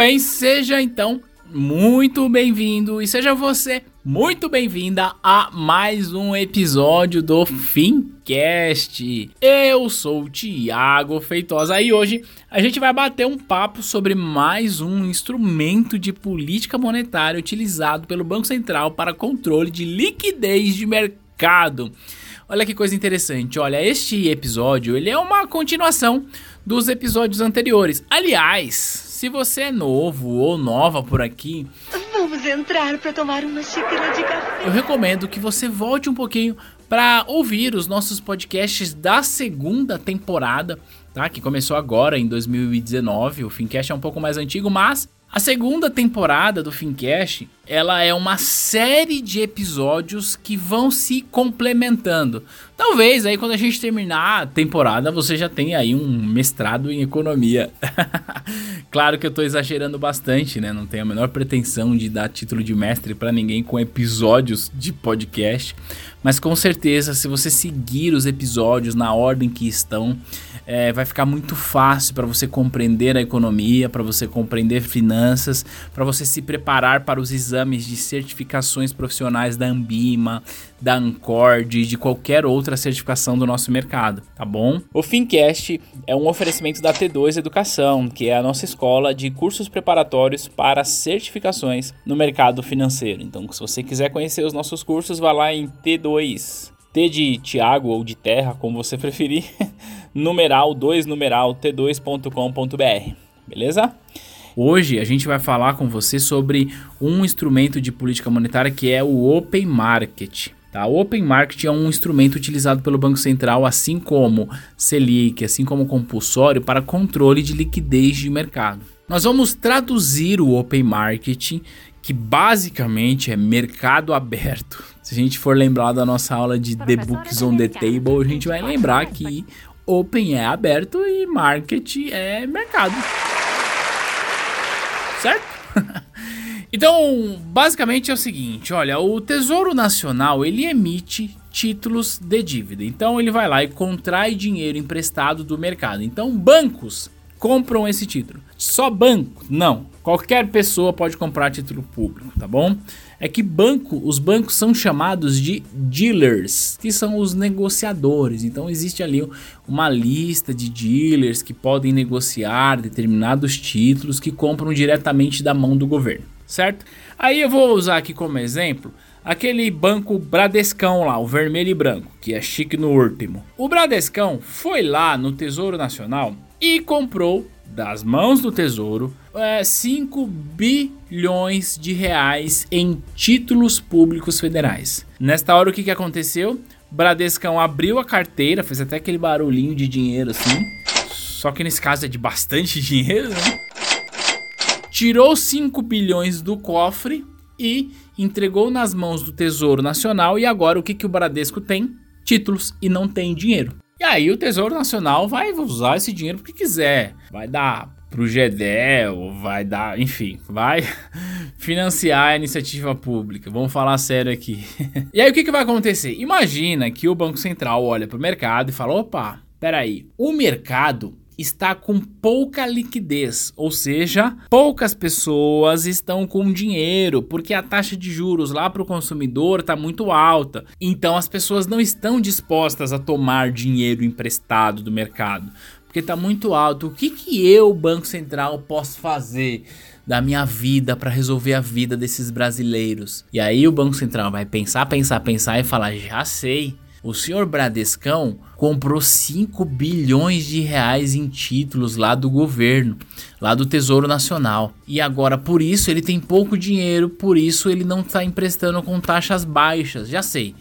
Bem, seja então muito bem-vindo e seja você muito bem-vinda a mais um episódio do Fincast. Eu sou o Thiago Feitosa e hoje a gente vai bater um papo sobre mais um instrumento de política monetária utilizado pelo Banco Central para controle de liquidez de mercado. Olha que coisa interessante. Olha, este episódio ele é uma continuação dos episódios anteriores. Aliás, se você é novo ou nova por aqui, vamos entrar para tomar uma xícara de café. Eu recomendo que você volte um pouquinho para ouvir os nossos podcasts da segunda temporada, tá? Que começou agora em 2019. O Fincast é um pouco mais antigo, mas a segunda temporada do Fincast, ela é uma série de episódios que vão se complementando. Talvez aí quando a gente terminar a temporada você já tenha aí um mestrado em economia. claro que eu tô exagerando bastante, né? Não tenho a menor pretensão de dar título de mestre para ninguém com episódios de podcast, mas com certeza se você seguir os episódios na ordem que estão, é, vai ficar muito fácil para você compreender a economia, para você compreender finanças, para você se preparar para os exames de certificações profissionais da Ambima, da Ancord de qualquer outra certificação do nosso mercado, tá bom? O Fincast é um oferecimento da T2 Educação, que é a nossa escola de cursos preparatórios para certificações no mercado financeiro. Então, se você quiser conhecer os nossos cursos, vá lá em T2 T de Tiago ou de Terra, como você preferir, numeral 2 numeral t2.com.br, beleza? Hoje a gente vai falar com você sobre um instrumento de política monetária que é o Open Market. Tá? O Open Market é um instrumento utilizado pelo Banco Central, assim como Selic, assim como compulsório, para controle de liquidez de mercado. Nós vamos traduzir o Open Market, que basicamente é mercado aberto. Se a gente for lembrar da nossa aula de The Books on the Table, a gente vai lembrar que Open é aberto e Market é mercado. Certo? então, basicamente é o seguinte, olha, o Tesouro Nacional, ele emite títulos de dívida. Então ele vai lá e contrai dinheiro emprestado do mercado. Então, bancos compram esse título. Só banco? Não. Qualquer pessoa pode comprar título público, tá bom? É que banco, os bancos são chamados de dealers, que são os negociadores. Então existe ali uma lista de dealers que podem negociar determinados títulos que compram diretamente da mão do governo, certo? Aí eu vou usar aqui como exemplo aquele banco Bradescão lá, o vermelho e branco, que é chique no último. O Bradescão foi lá no Tesouro Nacional e comprou das mãos do Tesouro é, 5 bilhões de reais em títulos públicos federais. Nesta hora, o que, que aconteceu? Bradescão abriu a carteira, fez até aquele barulhinho de dinheiro assim. Só que nesse caso é de bastante dinheiro, né? Tirou 5 bilhões do cofre e entregou nas mãos do Tesouro Nacional. E agora o que, que o Bradesco tem? Títulos e não tem dinheiro. Aí o Tesouro Nacional vai usar esse dinheiro porque quiser. Vai dar pro GEDEL, vai dar, enfim, vai financiar a iniciativa pública. Vamos falar sério aqui. e aí o que, que vai acontecer? Imagina que o Banco Central olha pro mercado e fala: opa, peraí, o mercado está com pouca liquidez, ou seja, poucas pessoas estão com dinheiro, porque a taxa de juros lá para o consumidor está muito alta. Então as pessoas não estão dispostas a tomar dinheiro emprestado do mercado, porque está muito alto. O que, que eu, Banco Central, posso fazer? da minha vida para resolver a vida desses brasileiros. E aí o Banco Central vai pensar, pensar, pensar e falar: já sei. O senhor Bradescão comprou 5 bilhões de reais em títulos lá do governo, lá do Tesouro Nacional. E agora, por isso, ele tem pouco dinheiro, por isso ele não está emprestando com taxas baixas. Já sei.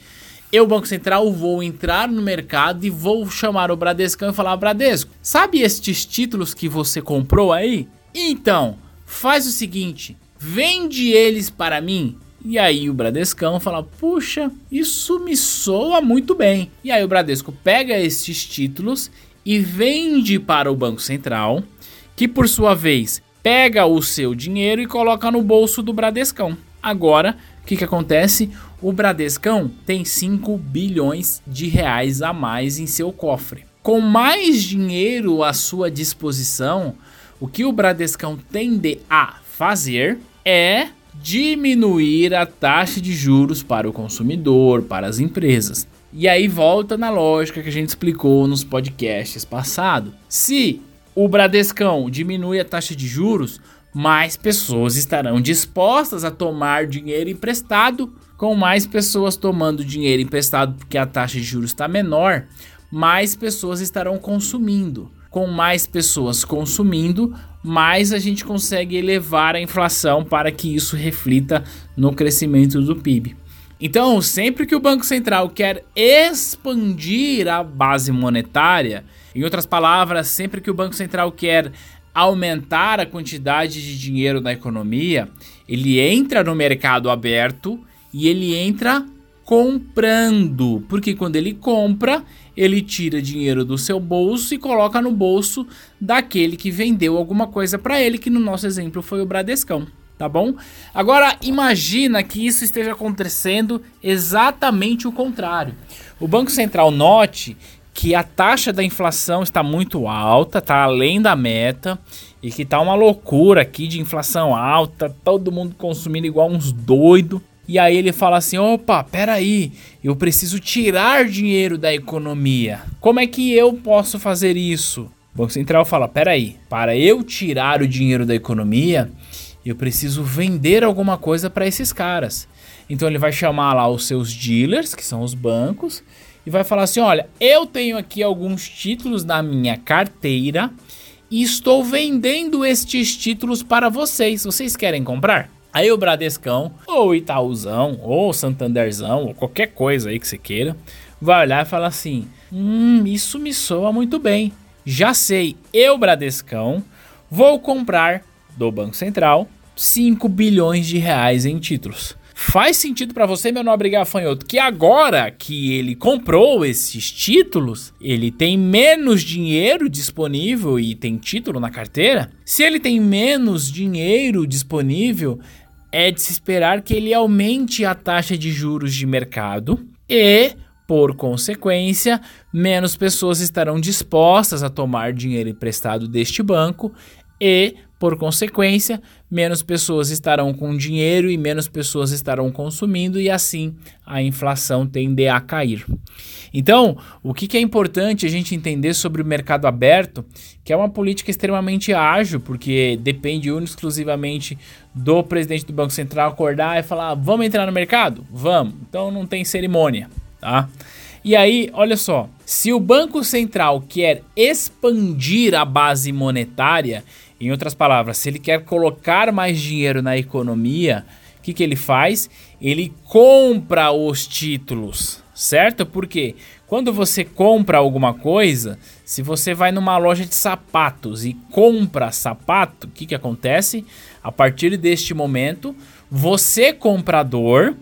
Eu, Banco Central, vou entrar no mercado e vou chamar o Bradescão e falar: Bradesco, sabe estes títulos que você comprou aí? Então, faz o seguinte: vende eles para mim e aí o Bradescão fala: "Puxa, isso me soa muito bem". E aí o Bradesco pega esses títulos e vende para o Banco Central, que por sua vez pega o seu dinheiro e coloca no bolso do Bradescão. Agora, o que, que acontece? O Bradescão tem 5 bilhões de reais a mais em seu cofre. Com mais dinheiro à sua disposição, o que o Bradescão tende a fazer é diminuir a taxa de juros para o consumidor, para as empresas. E aí volta na lógica que a gente explicou nos podcasts passados. Se o Bradescão diminui a taxa de juros, mais pessoas estarão dispostas a tomar dinheiro emprestado. Com mais pessoas tomando dinheiro emprestado porque a taxa de juros está menor, mais pessoas estarão consumindo com mais pessoas consumindo, mais a gente consegue elevar a inflação para que isso reflita no crescimento do PIB. Então, sempre que o Banco Central quer expandir a base monetária, em outras palavras, sempre que o Banco Central quer aumentar a quantidade de dinheiro na economia, ele entra no mercado aberto e ele entra comprando, porque quando ele compra, ele tira dinheiro do seu bolso e coloca no bolso daquele que vendeu alguma coisa para ele, que no nosso exemplo foi o Bradescão, tá bom? Agora imagina que isso esteja acontecendo exatamente o contrário. O Banco Central note que a taxa da inflação está muito alta, está além da meta e que tá uma loucura aqui de inflação alta, todo mundo consumindo igual uns doidos. E aí ele fala assim: opa, peraí, eu preciso tirar dinheiro da economia. Como é que eu posso fazer isso? O Banco Central fala: peraí, para eu tirar o dinheiro da economia, eu preciso vender alguma coisa para esses caras. Então ele vai chamar lá os seus dealers, que são os bancos, e vai falar assim: olha, eu tenho aqui alguns títulos na minha carteira e estou vendendo estes títulos para vocês. Vocês querem comprar? Aí o Bradescão, ou Itaúzão, ou Santanderzão, ou qualquer coisa aí que você queira, vai olhar e falar assim: Hum, isso me soa muito bem. Já sei, eu, Bradescão, vou comprar do Banco Central 5 bilhões de reais em títulos. Faz sentido para você, meu nobre gafanhoto, que agora que ele comprou esses títulos, ele tem menos dinheiro disponível e tem título na carteira? Se ele tem menos dinheiro disponível, é de se esperar que ele aumente a taxa de juros de mercado e, por consequência, menos pessoas estarão dispostas a tomar dinheiro emprestado deste banco e, por consequência, menos pessoas estarão com dinheiro e menos pessoas estarão consumindo, e assim a inflação tende a cair. Então, o que, é importante a gente entender sobre o mercado aberto, que é uma política extremamente ágil, porque depende exclusivamente do presidente do Banco Central acordar e falar: vamos entrar no mercado? Vamos. Então não tem cerimônia, tá? E aí, olha só, se o Banco Central quer expandir a base monetária, em outras palavras, se ele quer colocar mais dinheiro na economia, o que, que ele faz? Ele compra os títulos, certo? Porque quando você compra alguma coisa, se você vai numa loja de sapatos e compra sapato, o que, que acontece? A partir deste momento, você comprador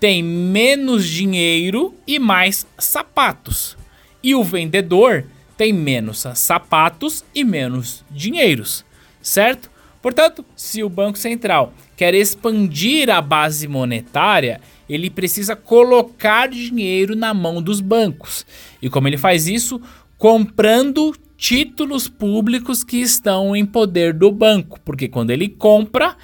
tem menos dinheiro e mais sapatos. E o vendedor tem menos sapatos e menos dinheiros certo? Portanto, se o Banco Central quer expandir a base monetária, ele precisa colocar dinheiro na mão dos bancos. E como ele faz isso? Comprando títulos públicos que estão em poder do banco, porque quando ele compra,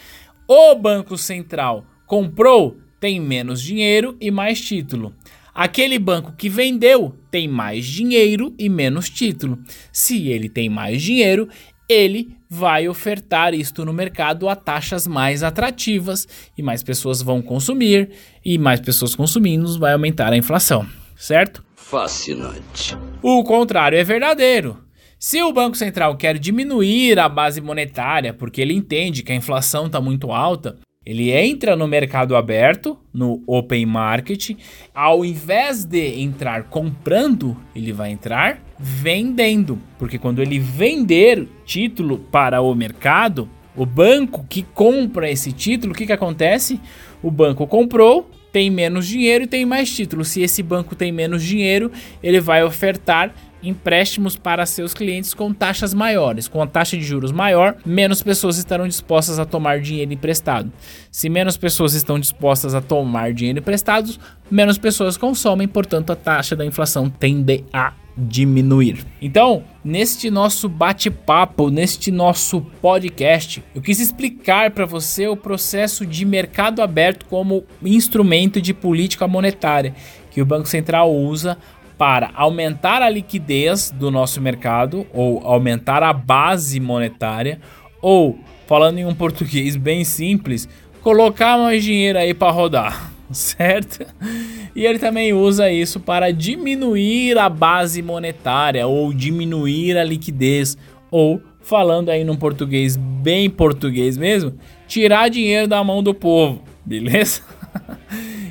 o Banco Central comprou, tem menos dinheiro e mais título. Aquele banco que vendeu tem mais dinheiro e menos título. Se ele tem mais dinheiro, ele vai ofertar isto no mercado a taxas mais atrativas e mais pessoas vão consumir e mais pessoas consumindo vai aumentar a inflação, certo? Fascinante. O contrário é verdadeiro. Se o Banco Central quer diminuir a base monetária porque ele entende que a inflação está muito alta, ele entra no mercado aberto, no open market, ao invés de entrar comprando, ele vai entrar vendendo, porque quando ele vender título para o mercado, o banco que compra esse título, o que, que acontece? O banco comprou, tem menos dinheiro e tem mais título. Se esse banco tem menos dinheiro, ele vai ofertar empréstimos para seus clientes com taxas maiores. Com a taxa de juros maior, menos pessoas estarão dispostas a tomar dinheiro emprestado. Se menos pessoas estão dispostas a tomar dinheiro emprestado, menos pessoas consomem, portanto a taxa da inflação tende a diminuir. Então, neste nosso bate-papo, neste nosso podcast, eu quis explicar para você o processo de mercado aberto como instrumento de política monetária que o Banco Central usa para aumentar a liquidez do nosso mercado ou aumentar a base monetária ou, falando em um português bem simples, colocar mais dinheiro aí para rodar, certo? E ele também usa isso para diminuir a base monetária ou diminuir a liquidez ou falando aí num português bem português mesmo, tirar dinheiro da mão do povo, beleza?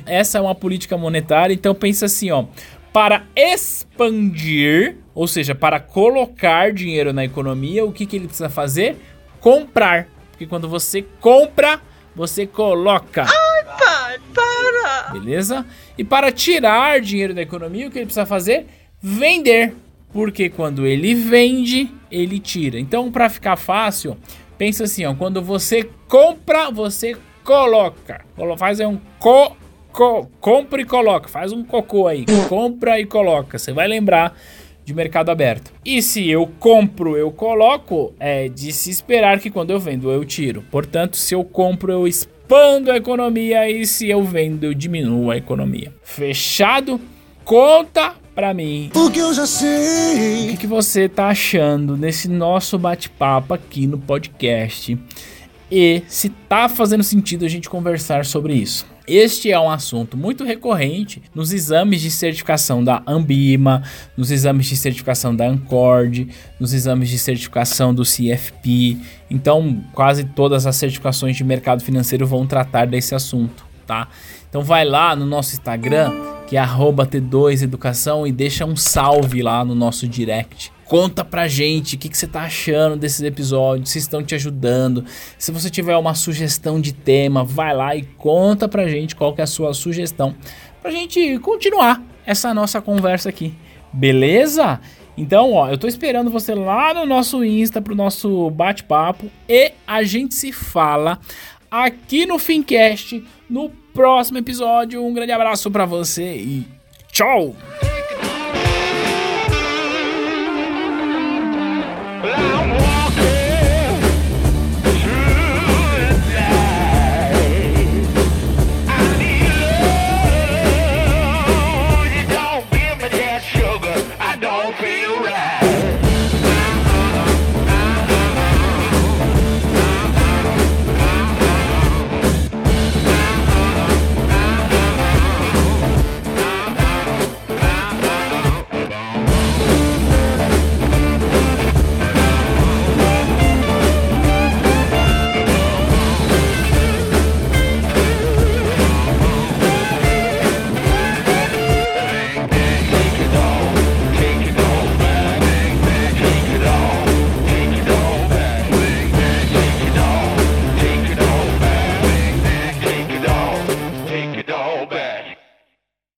Essa é uma política monetária, então pensa assim, ó, para expandir, ou seja, para colocar dinheiro na economia, o que, que ele precisa fazer? Comprar. Porque quando você compra, você coloca. Ai, pai, para! Beleza? E para tirar dinheiro da economia, o que ele precisa fazer? Vender. Porque quando ele vende, ele tira. Então, para ficar fácil, pensa assim, ó, quando você compra, você coloca. Faz aí um co co compra e coloca, faz um cocô aí, compra e coloca. Você vai lembrar de mercado aberto. E se eu compro, eu coloco, é de se esperar que quando eu vendo eu tiro. Portanto, se eu compro, eu expando a economia e se eu vendo, eu diminuo a economia. Fechado? Conta pra mim. O que eu já sei. O que, que você tá achando desse nosso bate-papo aqui no podcast? E se tá fazendo sentido a gente conversar sobre isso. Este é um assunto muito recorrente nos exames de certificação da Ambima, nos exames de certificação da Ancord, nos exames de certificação do CFP. Então, quase todas as certificações de mercado financeiro vão tratar desse assunto, tá? Então vai lá no nosso Instagram, que é T2Educação, e deixa um salve lá no nosso direct. Conta pra gente o que, que você tá achando desses episódios, se estão te ajudando. Se você tiver uma sugestão de tema, vai lá e conta pra gente qual que é a sua sugestão pra gente continuar essa nossa conversa aqui. Beleza? Então, ó, eu tô esperando você lá no nosso Insta pro nosso bate-papo e a gente se fala aqui no Fincast no próximo episódio. Um grande abraço para você e tchau! Loud.